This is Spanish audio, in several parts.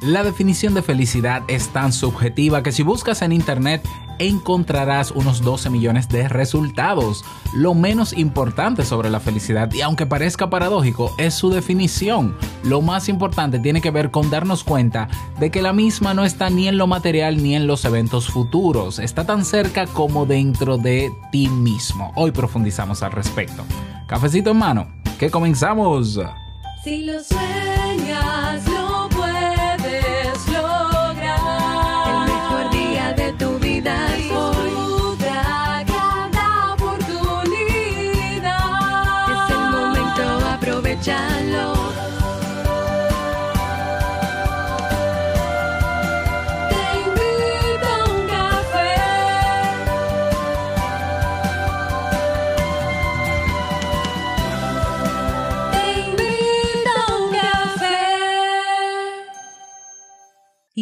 La definición de felicidad es tan subjetiva que si buscas en internet encontrarás unos 12 millones de resultados. Lo menos importante sobre la felicidad, y aunque parezca paradójico, es su definición. Lo más importante tiene que ver con darnos cuenta de que la misma no está ni en lo material ni en los eventos futuros, está tan cerca como dentro de ti mismo. Hoy profundizamos al respecto. Cafecito en mano, que comenzamos. Si lo sueñas,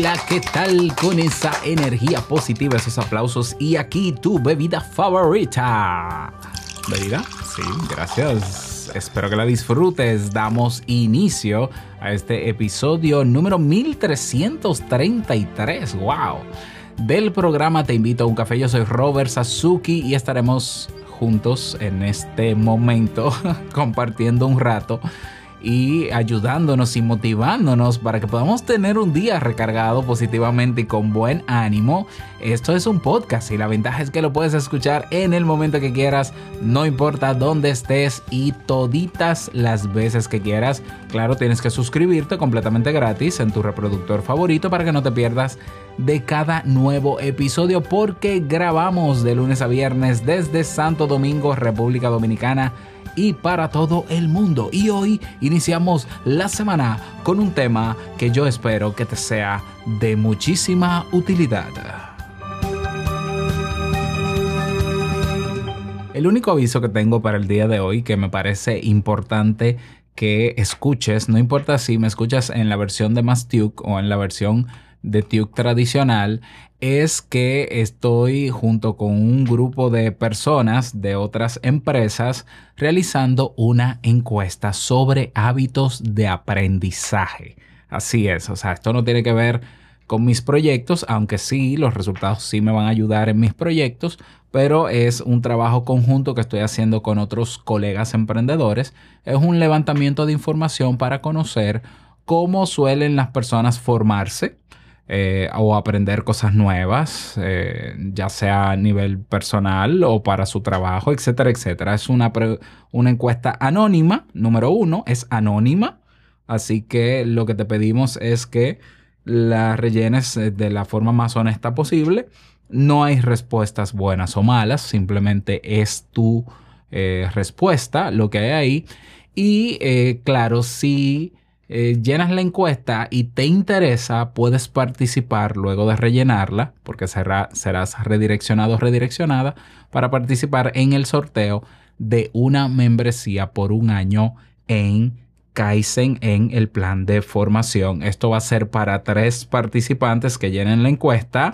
Hola, ¿qué tal con esa energía positiva, esos aplausos? Y aquí tu bebida favorita. ¿Bebida? Sí, gracias. Espero que la disfrutes. Damos inicio a este episodio número 1333. ¡Wow! Del programa Te invito a un café. Yo soy Robert Sasuki y estaremos juntos en este momento compartiendo un rato y ayudándonos y motivándonos para que podamos tener un día recargado positivamente y con buen ánimo. Esto es un podcast y la ventaja es que lo puedes escuchar en el momento que quieras, no importa dónde estés y toditas las veces que quieras. Claro, tienes que suscribirte completamente gratis en tu reproductor favorito para que no te pierdas de cada nuevo episodio porque grabamos de lunes a viernes desde Santo Domingo, República Dominicana y para todo el mundo. Y hoy iniciamos la semana con un tema que yo espero que te sea de muchísima utilidad. El único aviso que tengo para el día de hoy que me parece importante que escuches, no importa si me escuchas en la versión de Mastiuk o en la versión de Tuke tradicional, es que estoy junto con un grupo de personas de otras empresas realizando una encuesta sobre hábitos de aprendizaje. Así es, o sea, esto no tiene que ver con mis proyectos, aunque sí, los resultados sí me van a ayudar en mis proyectos, pero es un trabajo conjunto que estoy haciendo con otros colegas emprendedores. Es un levantamiento de información para conocer cómo suelen las personas formarse eh, o aprender cosas nuevas, eh, ya sea a nivel personal o para su trabajo, etcétera, etcétera. Es una, una encuesta anónima, número uno, es anónima, así que lo que te pedimos es que la rellenes eh, de la forma más honesta posible. No hay respuestas buenas o malas, simplemente es tu respuesta, lo que hay ahí. Y claro, si eh, llenas la encuesta y te interesa, puedes participar luego de rellenarla, porque será, serás redireccionado o redireccionada para participar en el sorteo de una membresía por un año en Kaizen en el plan de formación. Esto va a ser para tres participantes que llenen la encuesta.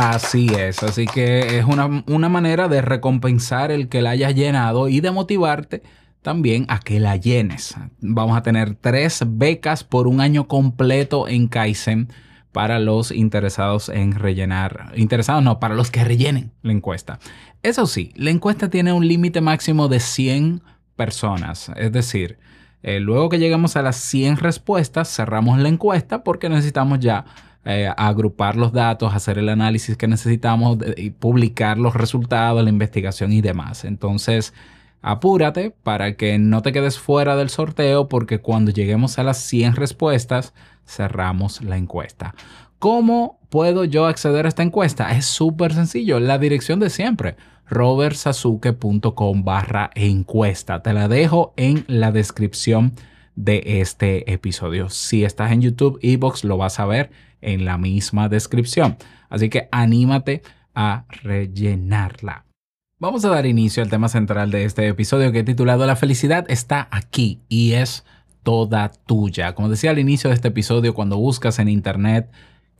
Así es, así que es una, una manera de recompensar el que la hayas llenado y de motivarte también a que la llenes. Vamos a tener tres becas por un año completo en Kaizen para los interesados en rellenar. Interesados no, para los que rellenen la encuesta. Eso sí, la encuesta tiene un límite máximo de 100 personas. Es decir, eh, luego que llegamos a las 100 respuestas, cerramos la encuesta porque necesitamos ya eh, agrupar los datos, hacer el análisis que necesitamos y publicar los resultados, la investigación y demás. Entonces, apúrate para que no te quedes fuera del sorteo porque cuando lleguemos a las 100 respuestas, cerramos la encuesta. ¿Cómo puedo yo acceder a esta encuesta? Es súper sencillo. La dirección de siempre, robertsasuke.com barra encuesta. Te la dejo en la descripción de este episodio. Si estás en YouTube, Ebox, lo vas a ver en la misma descripción. Así que anímate a rellenarla. Vamos a dar inicio al tema central de este episodio que he titulado La felicidad está aquí y es toda tuya. Como decía al inicio de este episodio, cuando buscas en internet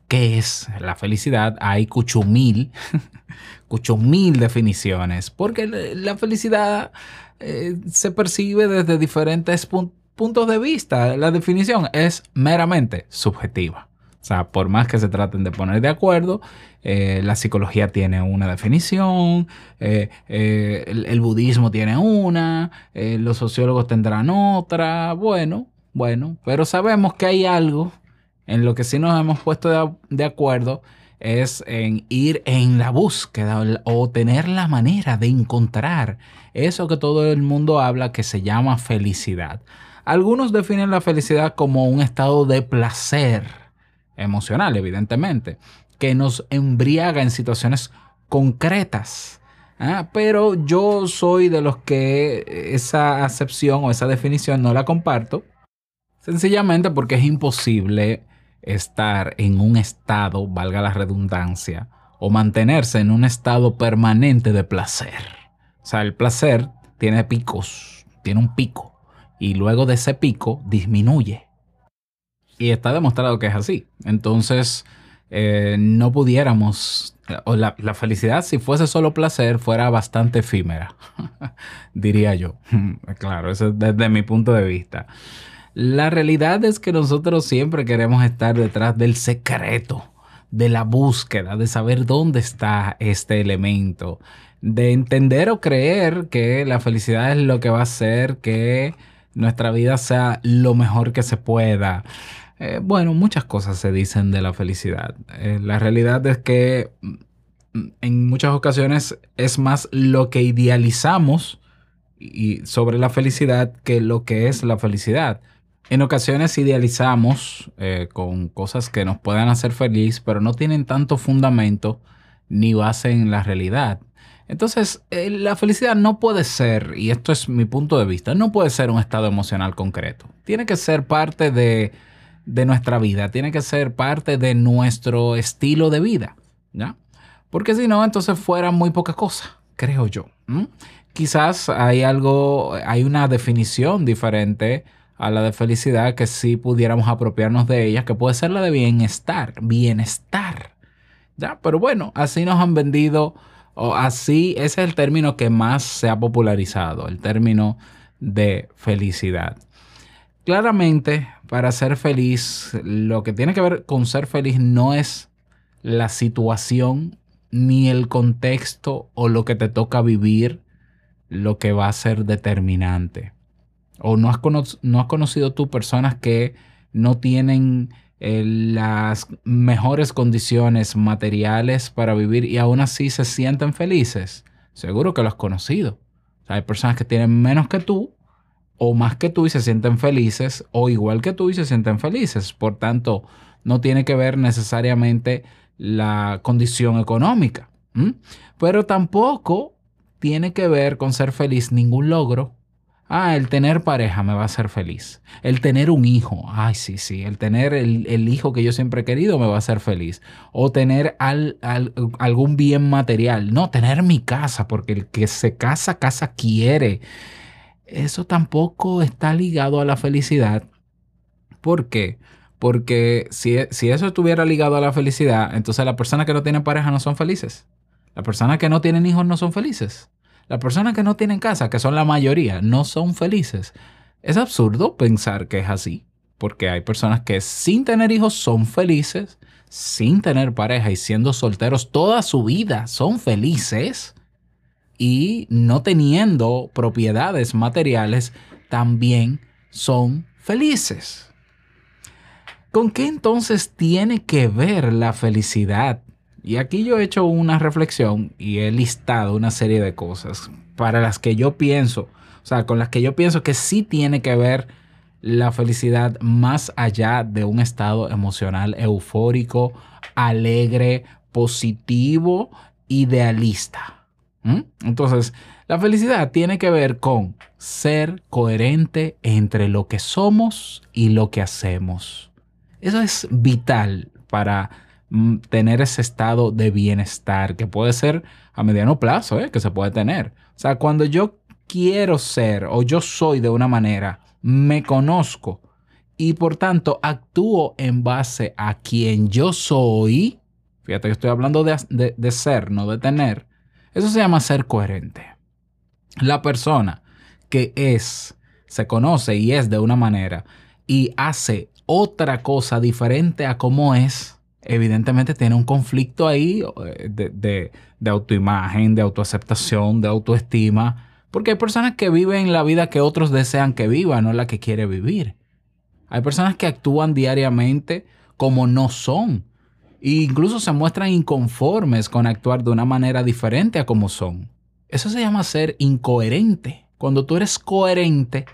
qué es la felicidad, hay cuchumil, cuchumil definiciones, porque la felicidad eh, se percibe desde diferentes pun- puntos de vista. La definición es meramente subjetiva. O sea, por más que se traten de poner de acuerdo, eh, la psicología tiene una definición, eh, eh, el, el budismo tiene una, los sociólogos tendrán otra, bueno, bueno, pero sabemos que hay algo en lo que sí nos hemos puesto de, de acuerdo es en ir en la búsqueda o tener la manera de encontrar eso que todo el mundo habla que se llama felicidad. Algunos definen la felicidad como un estado de placer emocional, evidentemente, que nos embriaga en situaciones concretas. Ah, Pero yo soy de los que esa acepción o esa definición no la comparto, sencillamente porque es imposible estar en un estado, valga la redundancia, o mantenerse en un estado permanente de placer. O sea, el placer tiene picos, tiene un pico, y luego de ese pico disminuye. Y está demostrado que es así. Entonces, eh, no pudiéramos, o la, la felicidad, si fuese solo placer, fuera bastante efímera, diría yo. claro, eso es desde mi punto de vista. La realidad es que nosotros siempre queremos estar detrás del secreto, de la búsqueda, de saber dónde está este elemento, de entender o creer que la felicidad es lo que va a hacer que nuestra vida sea lo mejor que se pueda. Eh, bueno, muchas cosas se dicen de la felicidad. Eh, la realidad es que mm, en muchas ocasiones es más lo que idealizamos y sobre la felicidad que lo que es la felicidad. En ocasiones idealizamos eh, con cosas que nos puedan hacer feliz, pero no tienen tanto fundamento ni base en la realidad. Entonces, la felicidad no puede ser, y esto es mi punto de vista, no puede ser un estado emocional concreto. Tiene que ser parte de, de nuestra vida, tiene que ser parte de nuestro estilo de vida, ¿ya? Porque si no, entonces fuera muy poca cosa, creo yo. Quizás hay algo, hay una definición diferente a la de felicidad que sí pudiéramos apropiarnos de ella, que puede ser la de bienestar, bienestar. ¿Ya? Pero bueno, así nos han vendido, o así, ese es el término que más se ha popularizado, el término de felicidad. Claramente, para ser feliz, lo que tiene que ver con ser feliz no es la situación, ni el contexto o lo que te toca vivir, lo que va a ser determinante. O no has, cono no has conocido tú personas que no tienen eh, las mejores condiciones materiales para vivir y aún así se sienten felices. Seguro que lo has conocido. O sea, hay personas que tienen menos que tú o más que tú y se sienten felices o igual que tú y se sienten felices. Por tanto, no tiene que ver necesariamente la condición económica. Pero tampoco tiene que ver con ser feliz ningún logro. Ah, el tener pareja me va a hacer feliz. El tener un hijo. Ay, sí, sí. El tener el, el hijo que yo siempre he querido me va a hacer feliz. O tener al- al- algún bien material. No, tener mi casa, porque el que se casa, casa quiere. Eso tampoco está ligado a la felicidad. ¿Por qué? Porque si, si eso estuviera ligado a la felicidad, entonces las personas que no tienen pareja no son felices. Las personas que no tienen hijos no son felices. Las personas que no tienen casa, que son la mayoría, no son felices. Es absurdo pensar que es así, porque hay personas que sin tener hijos son felices, sin tener pareja y siendo solteros toda su vida son felices y no teniendo propiedades materiales también son felices. ¿Con qué entonces tiene que ver la felicidad? Y aquí yo he hecho una reflexión y he listado una serie de cosas para las que yo pienso, o sea, con las que yo pienso que sí tiene que ver la felicidad más allá de un estado emocional eufórico, alegre, positivo, idealista. ¿Mm? Entonces, la felicidad tiene que ver con ser coherente entre lo que somos y lo que hacemos. Eso es vital para mm, tener ese estado de bienestar que puede ser a mediano plazo, ¿eh? que se puede tener. O sea, cuando yo quiero ser o yo soy de una manera, me conozco y por tanto actúo en base a quien yo soy. Fíjate que estoy hablando de- de ser, no de tener. Eso se llama ser coherente. La persona que es, se conoce y es de una manera y hace otra cosa diferente a como es, evidentemente tiene un conflicto ahí eh, de, de- de autoimagen, de autoaceptación, de autoestima, porque hay personas que viven la vida que otros desean que viva, no la que quiere vivir. Hay personas que actúan diariamente como no son. E incluso se muestran inconformes con actuar de una manera diferente a como son. Eso se llama ser incoherente. Cuando tú eres coherente,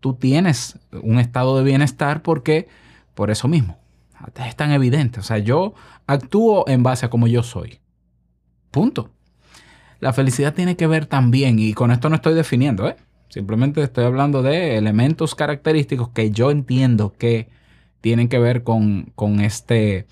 tú tienes un estado de bienestar porque, por eso mismo, es tan evidente. O sea, yo actúo en base a como yo soy. Punto. La felicidad tiene que ver también, y con esto no estoy definiendo, ¿eh? Simplemente estoy hablando de elementos característicos que yo entiendo que tienen que ver con, con este,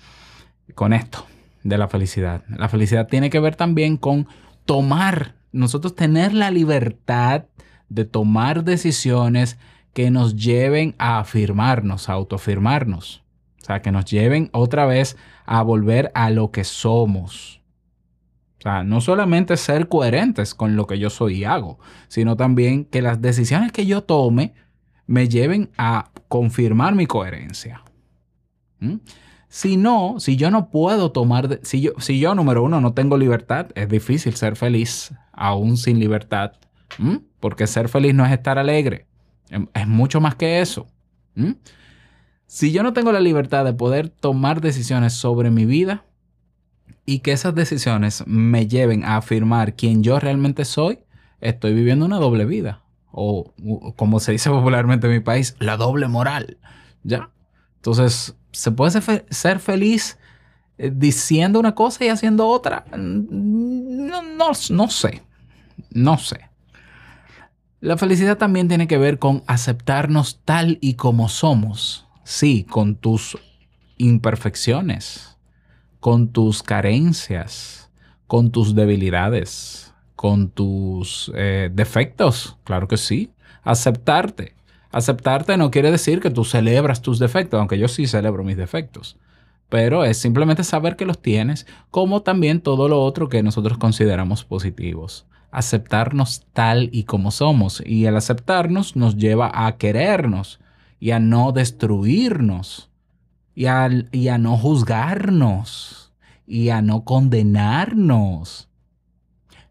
con esto de la felicidad. La felicidad tiene que ver también con tomar, nosotros tener la libertad de tomar decisiones que nos lleven a afirmarnos, a autoafirmarnos. O sea, que nos lleven otra vez a volver a lo que somos. O sea, no solamente ser coherentes con lo que yo soy y hago, sino también que las decisiones que yo tome me lleven a confirmar mi coherencia. ¿Mm? Si no, si yo no puedo tomar, si yo, si yo número uno no tengo libertad, es difícil ser feliz aún sin libertad. Porque ser feliz no es estar alegre, Em- es mucho más que eso. Si yo no tengo la libertad de poder tomar decisiones sobre mi vida y que esas decisiones me lleven a afirmar quién yo realmente soy, estoy viviendo una doble vida. O como se dice popularmente en mi país, la doble moral. ¿Ya? Entonces, ¿se puede ser, fe- ser feliz eh, diciendo una cosa y haciendo otra? Mm, No, no, no sé. No sé. La felicidad también tiene que ver con aceptarnos tal y como somos. Sí, con tus imperfecciones, con tus carencias, con tus debilidades, con tus eh, defectos. Claro que sí. Aceptarte. Aceptarte no quiere decir que tú celebras tus defectos, aunque yo sí celebro mis defectos. Pero es simplemente saber que los tienes, como también todo lo otro que nosotros consideramos positivos. Aceptarnos tal y como somos. Y el aceptarnos nos lleva a querernos y a no destruirnos y a, y a no juzgarnos y a no condenarnos.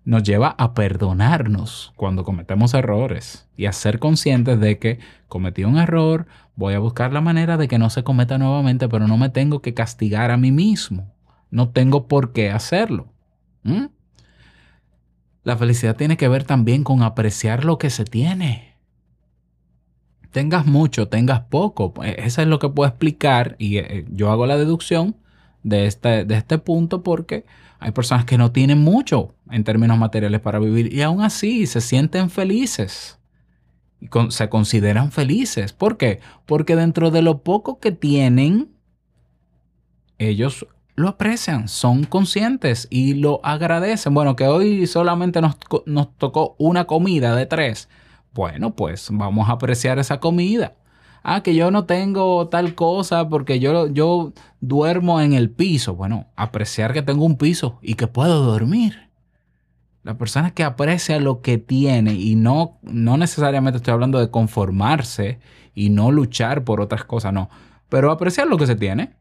Nos lleva a perdonarnos cuando cometemos errores y a ser conscientes de que cometí un error, voy a buscar la manera de que no se cometa nuevamente, pero no me tengo que castigar a mí mismo. No tengo por qué hacerlo. La felicidad tiene que ver también con apreciar lo que se tiene. Tengas mucho, tengas poco. pues, Eso es lo que puedo explicar y eh, yo hago la deducción de este, de este punto porque hay personas que no tienen mucho en términos materiales para vivir y aún así se sienten felices con- se consideran felices. ¿Por qué? Porque dentro de lo poco que tienen, ellos lo aprecian, son conscientes y lo agradecen. Bueno, que hoy solamente nos, nos tocó una comida de tres. Bueno, pues vamos a apreciar esa comida. Ah, que yo no tengo tal cosa porque yo, yo duermo en el piso. Bueno, apreciar que tengo un piso y que puedo dormir. La persona que aprecia lo que tiene y no, no necesariamente estoy hablando de conformarse y no luchar por otras cosas, no. Pero apreciar lo que se tiene.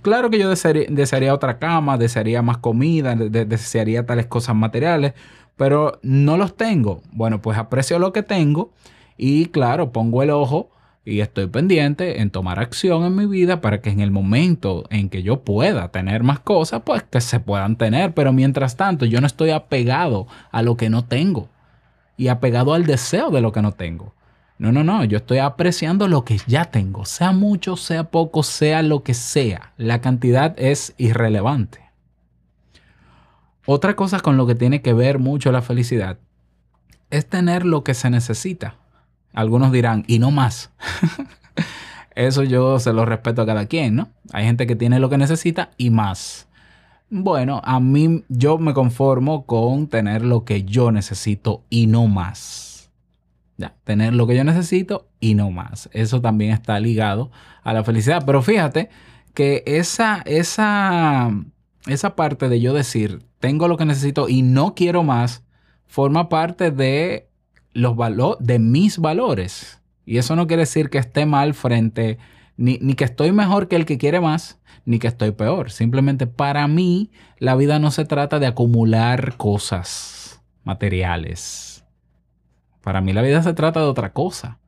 Claro que yo desearía, otra cama, desearía más comida, de- de- desearía tales cosas materiales, pero no los tengo. Bueno, pues aprecio lo que tengo y claro, pongo el ojo y estoy pendiente en tomar acción en mi vida para que en el momento en que yo pueda tener más cosas, pues que se puedan tener. Pero mientras tanto, yo no estoy apegado a lo que no tengo y apegado al deseo de lo que no tengo. No, no, no, yo estoy apreciando lo que ya tengo, sea mucho, sea poco, sea lo que sea. La cantidad es irrelevante. Otra cosa con lo que tiene que ver mucho la felicidad es tener lo que se necesita. Algunos dirán, y no más. Eso yo se lo respeto a cada quien, ¿no? Hay gente que tiene lo que necesita y más. Bueno, a mí yo me conformo con tener lo que yo necesito y no más. Ya, tener lo que yo necesito y no más. Eso también está ligado a la felicidad. Pero fíjate que esa, esa, esa parte de yo decir, tengo lo que necesito y no quiero más, forma parte de los valo- de mis valores. Y eso no quiere decir que esté mal frente, ni, ni que estoy mejor que el que quiere más, ni que estoy peor. Simplemente para mí la vida no se trata de acumular cosas materiales. Para mí la vida se trata de otra cosa.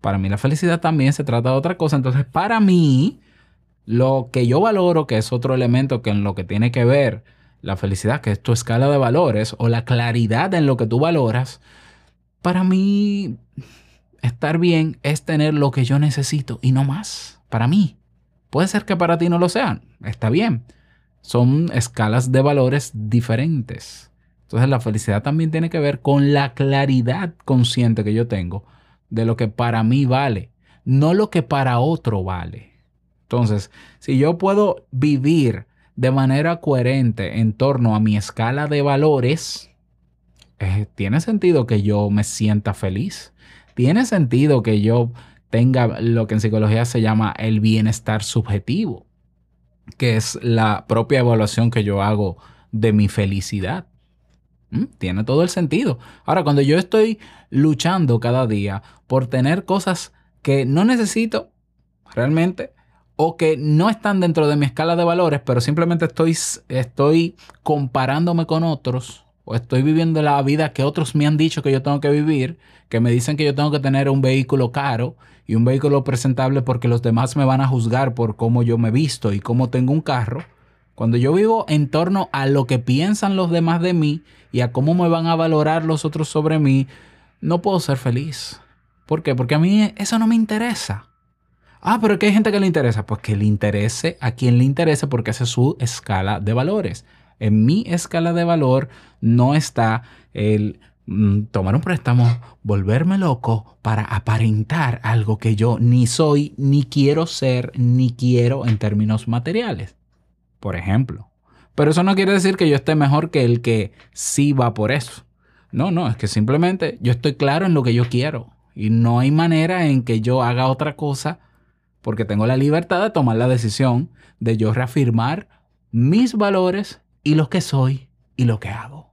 Para mí la felicidad también se trata de otra cosa. Entonces para mí lo que yo valoro, que es otro elemento que en lo que tiene que ver la felicidad, que es tu escala de valores o la claridad en lo que tú valoras, para mí estar bien es tener lo que yo necesito y no más. Para mí. Puede ser que para ti no lo sean. Está bien. Son escalas de valores diferentes. Entonces la felicidad también tiene que ver con la claridad consciente que yo tengo de lo que para mí vale, no lo que para otro vale. Entonces, si yo puedo vivir de manera coherente en torno a mi escala de valores, eh, tiene sentido que yo me sienta feliz. Tiene sentido que yo tenga lo que en psicología se llama el bienestar subjetivo, que es la propia evaluación que yo hago de mi felicidad. ¿Mm? Tiene todo el sentido. Ahora, cuando yo estoy luchando cada día por tener cosas que no necesito realmente o que no están dentro de mi escala de valores, pero simplemente estoy, estoy comparándome con otros o estoy viviendo la vida que otros me han dicho que yo tengo que vivir, que me dicen que yo tengo que tener un vehículo caro y un vehículo presentable porque los demás me van a juzgar por cómo yo me visto y cómo tengo un carro. Cuando yo vivo en torno a lo que piensan los demás de mí y a cómo me van a valorar los otros sobre mí, no puedo ser feliz. ¿Por qué? Porque a mí eso no me interesa. Ah, pero que hay gente que le interesa. Pues que le interese a quien le interese porque esa es su escala de valores. En mi escala de valor no está el mm, tomar un préstamo, volverme loco para aparentar algo que yo ni soy, ni quiero ser, ni quiero en términos materiales. Por ejemplo. Pero eso no quiere decir que yo esté mejor que el que sí va por eso. No, no, es que simplemente yo estoy claro en lo que yo quiero. Y no hay manera en que yo haga otra cosa porque tengo la libertad de tomar la decisión de yo reafirmar mis valores y lo que soy y lo que hago.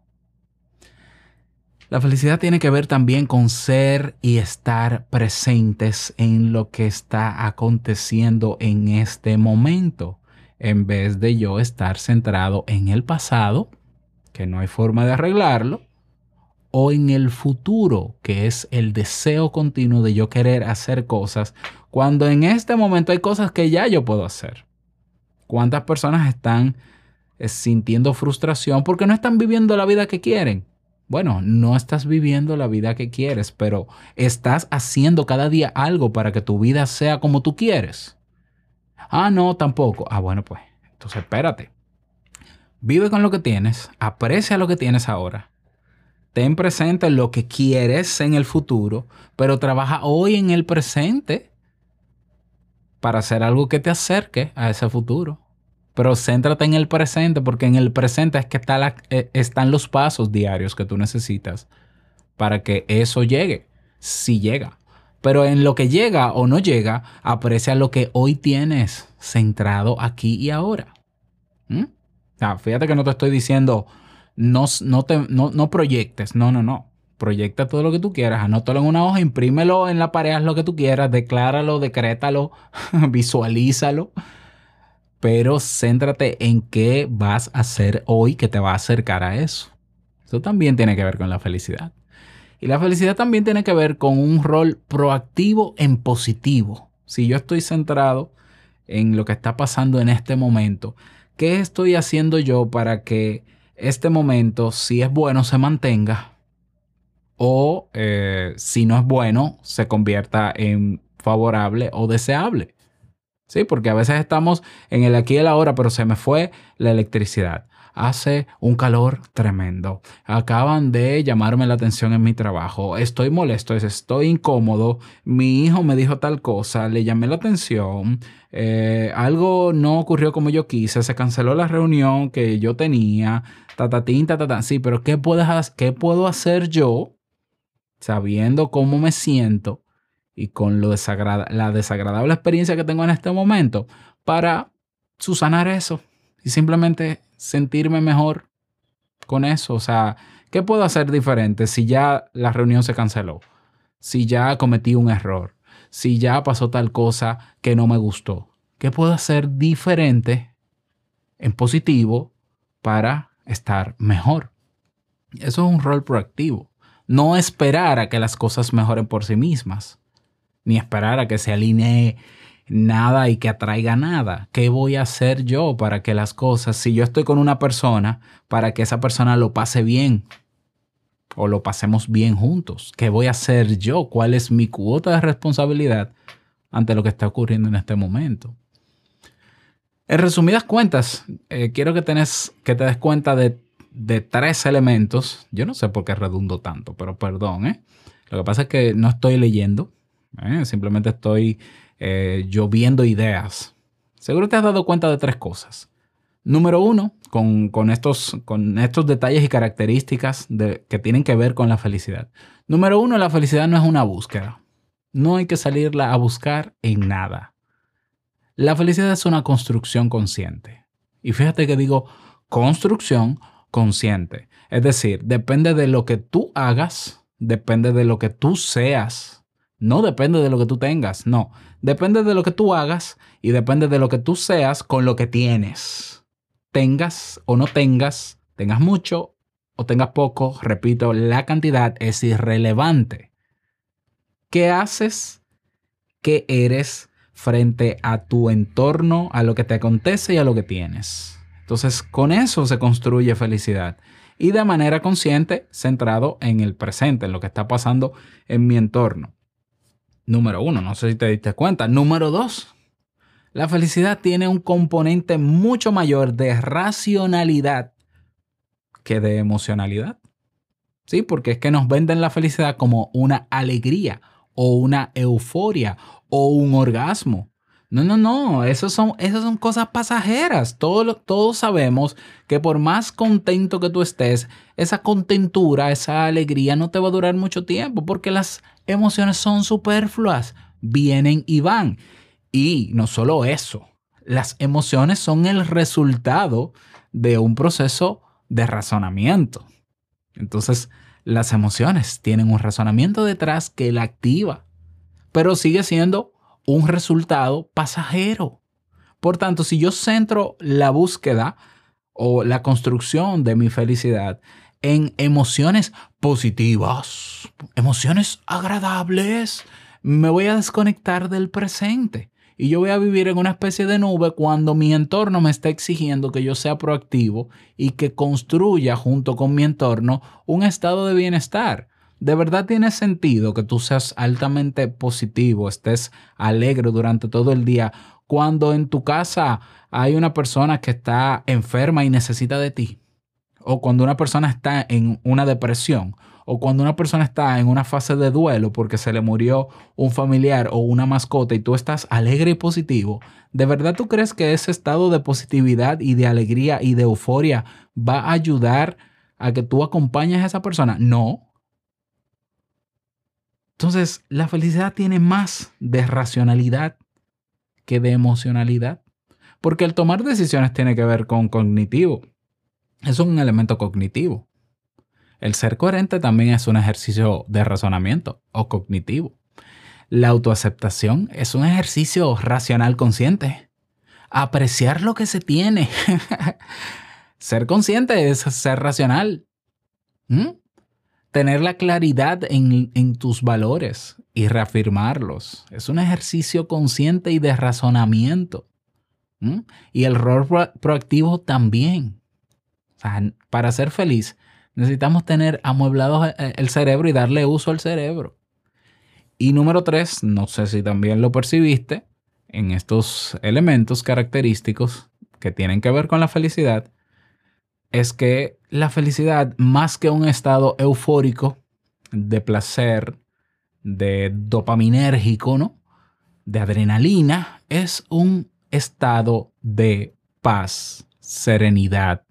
La felicidad tiene que ver también con ser y estar presentes en lo que está aconteciendo en este momento, en vez de yo estar centrado en el pasado, que no hay forma de arreglarlo, o en el futuro, que es el deseo continuo de yo querer hacer cosas, cuando en este momento hay cosas que ya yo puedo hacer. ¿Cuántas personas están sintiendo frustración porque no están viviendo la vida que quieren? Bueno, no estás viviendo la vida que quieres, pero estás haciendo cada día algo para que tu vida sea como tú quieres. Ah, no, tampoco. Ah, bueno, pues, entonces espérate. Vive con lo que tienes, aprecia lo que tienes ahora. Ten presente lo que quieres en el futuro, pero trabaja hoy en el presente para hacer algo que te acerque a ese futuro. Pero céntrate en el presente, porque en el presente es que está eh, están los pasos diarios que tú necesitas para que eso llegue, si llega. Pero en lo que llega o no llega, aprecia lo que hoy tienes centrado aquí y ahora. ¿Mm? Sea, fíjate que no te estoy diciendo no, no, no, no proyectes, no, no, no. Proyecta todo lo que tú quieras, anótalo en una hoja, imprímelo en la pared, lo que tú quieras, decláralo, decrétalo, visualízalo. Pero céntrate en qué vas a hacer hoy que te va a acercar a eso. Eso también tiene que ver con la felicidad. Y la felicidad también tiene que ver con un rol proactivo en positivo. Si yo estoy centrado en lo que está pasando en este momento, ¿qué estoy haciendo yo para que este momento, si es bueno, se mantenga? O eh, si no es bueno, se convierta en favorable o deseable. Sí, porque a veces estamos en el aquí y el ahora, pero se me fue la electricidad. hace un calor tremendo. Acaban de llamarme la atención en mi trabajo. Estoy molesto, estoy incómodo. Mi hijo me dijo tal cosa, le llamé la atención. eh, algo no ocurrió como yo quise, se canceló la reunión que yo tenía. Tatatín, tatatán. Sí, pero ¿qué, ¿qué puedo hacer yo sabiendo cómo me siento y con lo desagrada- la desagradable experiencia que tengo en este momento para susanar eso y simplemente sentirme mejor con eso? O sea, ¿qué puedo hacer diferente si ya la reunión se canceló? Si ya cometí un error, si ya pasó tal cosa que no me gustó. ¿Qué puedo hacer diferente en positivo para estar mejor? Eso es un rol proactivo. No esperar a que las cosas mejoren por sí mismas, ni esperar a que se alinee nada y que atraiga nada. ¿Qué voy a hacer yo para que las cosas, si yo estoy con una persona, para que esa persona lo pase bien o lo pasemos bien juntos? ¿Qué voy a hacer yo? ¿Cuál es mi cuota de responsabilidad ante lo que está ocurriendo en este momento? En resumidas cuentas, eh, quiero que, que te des cuenta de, de tres elementos. Yo no sé por qué redundo tanto, pero perdón. ¿eh? Lo que pasa es que no estoy leyendo, ¿eh? simplemente estoy eh, yo viendo ideas. Seguro te has dado cuenta de tres cosas. Número uno, con, con estos, con estos detalles y características de- que tienen que ver con la felicidad. Número uno, la felicidad no es una búsqueda. No hay que salirla a buscar en nada. La felicidad es una construcción consciente. Y fíjate que digo construcción consciente. Es decir, depende de lo que tú hagas, depende de lo que tú seas. No depende de lo que tú tengas, no. Depende de lo que tú hagas y depende de lo que tú seas con lo que tienes. Tengas o no tengas, tengas mucho o tengas poco, repito, la cantidad es irrelevante. ¿Qué haces? ¿Qué eres frente a tu entorno, a lo que te acontece y a lo que tienes? Entonces, con eso se construye felicidad. Y de manera consciente, centrado en el presente, en lo que está pasando en mi entorno. Número uno, no sé si te diste cuenta. Número dos, la felicidad tiene un componente mucho mayor de racionalidad que de emocionalidad. Sí, porque es que nos venden la felicidad como una alegría o una euforia o un orgasmo. No, no, no, esas son, son cosas pasajeras. Todos, todos sabemos que por más contento que tú estés, esa contentura, esa alegría no te va a durar mucho tiempo porque las emociones son superfluas, vienen y van. Y no solo eso, las emociones son el resultado de un proceso de razonamiento. Entonces, las emociones tienen un razonamiento detrás que la activa, pero sigue siendo un resultado pasajero. Por tanto, si yo centro la búsqueda o la construcción de mi felicidad en emociones positivas, emociones agradables, me voy a desconectar del presente y yo voy a vivir en una especie de nube cuando mi entorno me está exigiendo que yo sea proactivo y que construya junto con mi entorno un estado de bienestar. ¿De verdad tiene sentido que tú seas altamente positivo, estés alegre durante todo el día cuando en tu casa hay una persona que está enferma y necesita de ti? O cuando una persona está en una depresión, o cuando una persona está en una fase de duelo porque se le murió un familiar o una mascota y tú estás alegre y positivo, ¿de verdad tú crees que ese estado de positividad y de alegría y de euforia va a ayudar a que tú acompañes a esa persona? No. Entonces, la felicidad tiene más de racionalidad que de emocionalidad, porque el tomar decisiones tiene que ver con cognitivo. Es un elemento cognitivo. El ser coherente también es un ejercicio de razonamiento o cognitivo. La autoaceptación es un ejercicio racional consciente. Apreciar lo que se tiene. ser consciente es ser racional. ¿Mm? Tener la claridad en, tus valores y reafirmarlos. Es un ejercicio consciente y de razonamiento. Y el rol pro- proactivo también. O sea, para ser feliz necesitamos tener amueblado eh, el cerebro y darle uso al cerebro. Y número tres, no sé si también lo percibiste, en estos elementos característicos que tienen que ver con la felicidad, es que la felicidad, más que un estado eufórico de placer, de dopaminérgico, ¿no? De adrenalina, es un estado de paz, serenidad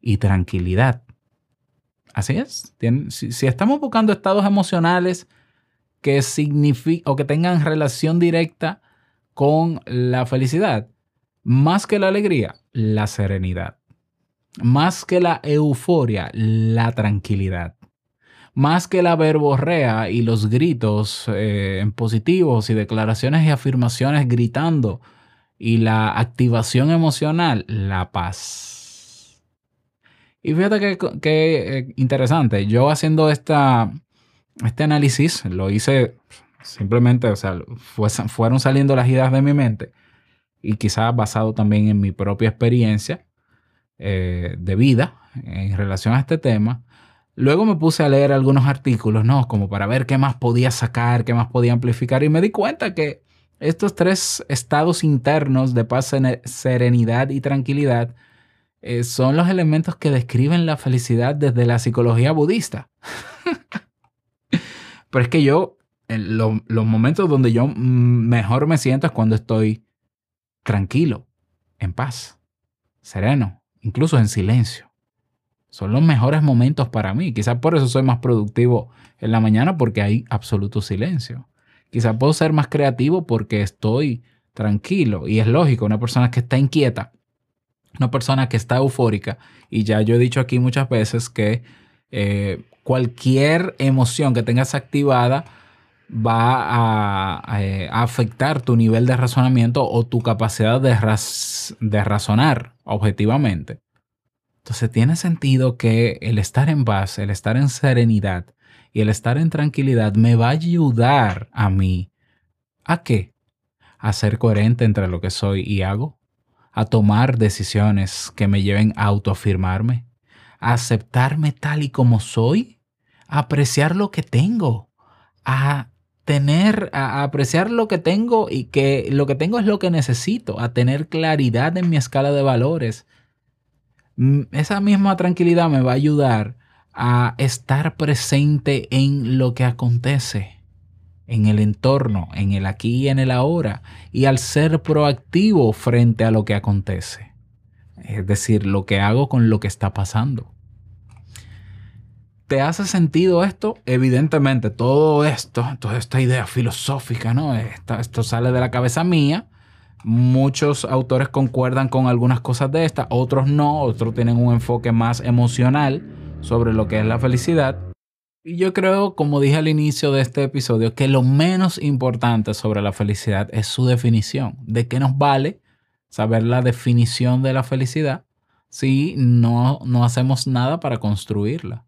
y tranquilidad. Así es. Si, si estamos buscando estados emocionales que o que tengan relación directa con la felicidad, más que la alegría, la serenidad. Más que la euforia, la tranquilidad. Más que la verborrea y los gritos eh, en positivos y declaraciones y afirmaciones gritando y la activación emocional, la paz. Y fíjate que, eh, interesante, yo haciendo esta, este análisis, lo hice simplemente, o sea, fue- fueron saliendo las ideas de mi mente y quizás basado también en mi propia experiencia eh, de vida en relación a este tema. Luego me puse a leer algunos artículos, ¿no? Como para ver qué más podía sacar, qué más podía amplificar y me di cuenta que estos tres estados internos de paz, serenidad y tranquilidad eh, son los elementos que describen la felicidad desde la psicología budista. Pero es que yo, en lo- los momentos donde yo mm, mejor me siento es cuando estoy tranquilo, en paz, sereno, incluso en silencio. Son los mejores momentos para mí. Quizás por eso soy más productivo en la mañana porque hay absoluto silencio. Quizás puedo ser más creativo porque estoy tranquilo. Y es lógico, una persona que está inquieta, una persona que está eufórica, y ya yo he dicho aquí muchas veces que eh, cualquier emoción que tengas activada va eh, a afectar tu nivel de razonamiento o tu capacidad de razonar objetivamente. Entonces tiene sentido que el estar en paz, el estar en serenidad y el estar en tranquilidad me va a ayudar a mí. ¿A qué? A ser coherente entre lo que soy y hago. A tomar decisiones que me lleven a autoafirmarme. A aceptarme tal y como soy. A apreciar lo que tengo. A tener, a apreciar lo que tengo y que lo que tengo es lo que necesito. A tener claridad en mi escala de valores mm, esa misma tranquilidad me va a ayudar a estar presente en lo que acontece, en el entorno, en el aquí y en el ahora, y al ser proactivo frente a lo que acontece. Es decir, lo que hago con lo que está pasando. ¿Te hace sentido esto? Evidentemente, todo esto, toda esta idea filosófica, ¿no? Esto sale de la cabeza mía. Muchos autores concuerdan con algunas cosas de esta, otros no, otros tienen un enfoque más emocional sobre lo que es la felicidad. Y yo creo, como dije al inicio de este episodio, que lo menos importante sobre la felicidad es su definición. ¿De qué nos vale saber la definición de la felicidad si no, no hacemos nada para construirla?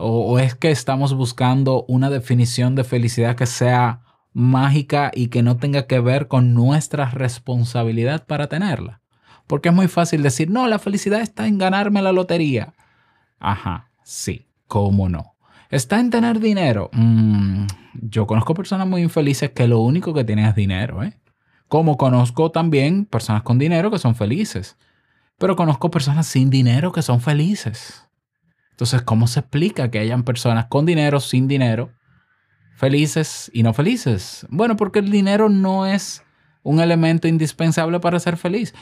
O, es que estamos buscando una definición de felicidad que sea mágica y que no tenga que ver con nuestra responsabilidad para tenerla. Porque es muy fácil decir, no, la felicidad está en ganarme la lotería. Ajá, sí, cómo no. ¿Está en tener dinero? Mm, yo conozco personas muy infelices que lo único que tienen es dinero, ¿eh? Como conozco también personas con dinero que son felices. Pero conozco personas sin dinero que son felices. Entonces, ¿cómo se explica que hayan personas con dinero, sin dinero, felices y no felices? Bueno, porque el dinero no es un elemento indispensable para ser feliz,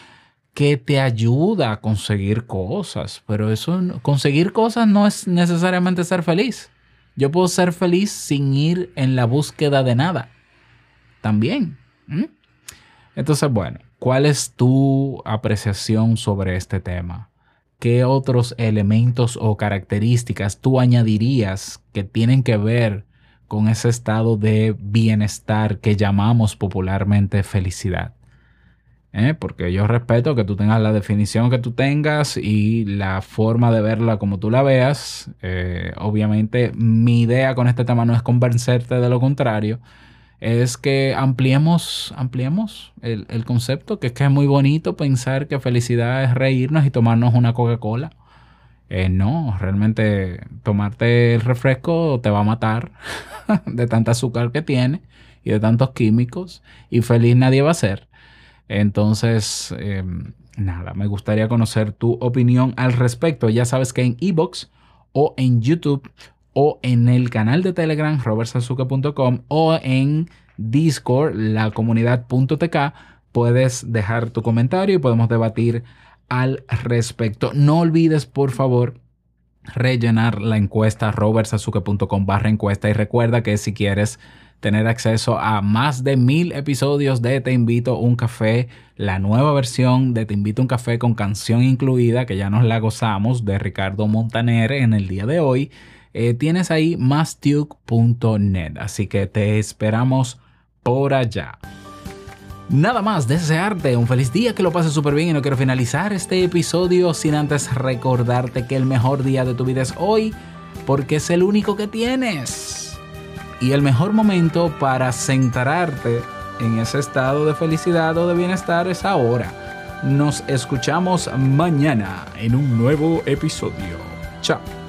que te ayuda a conseguir cosas, pero eso conseguir cosas no es necesariamente ser feliz. Yo puedo ser feliz sin ir en la búsqueda de nada. También. ¿m? Entonces, bueno, ¿cuál es tu apreciación sobre este tema? ¿Qué otros elementos o características tú añadirías que tienen que ver con ese estado de bienestar que llamamos popularmente felicidad? ¿Eh? Porque yo respeto que tú tengas la definición que tú tengas y la forma de verla como tú la veas. Eh, obviamente mi idea con este tema no es convencerte de lo contrario, es que ampliemos, ampliemos el, el concepto, que es que es muy bonito pensar que felicidad es reírnos y tomarnos una Coca-Cola. Eh, no, realmente tomarte el refresco te va a matar de tanta azúcar que tiene y de tantos químicos y feliz nadie va a ser. Entonces, eh, nada, me gustaría conocer tu opinión al respecto. Ya sabes que en Ebox o en YouTube o en el canal de Telegram robertsazuke.com o en Discord, la comunidad.tk, puedes dejar tu comentario y podemos debatir al respecto. No olvides, por favor, rellenar la encuesta robertsazuke.com barra encuesta y recuerda que si quieres tener acceso a más de mil episodios de Te invito un café, la nueva versión de Te invito un café con canción incluida que ya nos la gozamos de Ricardo Montaner en el día de hoy, eh, tienes ahí mastuke.net, así que te esperamos por allá. Nada más, desearte un feliz día, que lo pases súper bien y no quiero finalizar este episodio sin antes recordarte que el mejor día de tu vida es hoy, porque es el único que tienes. Y el mejor momento para centrarte en ese estado de felicidad o de bienestar es ahora. Nos escuchamos mañana en un nuevo episodio. Chao.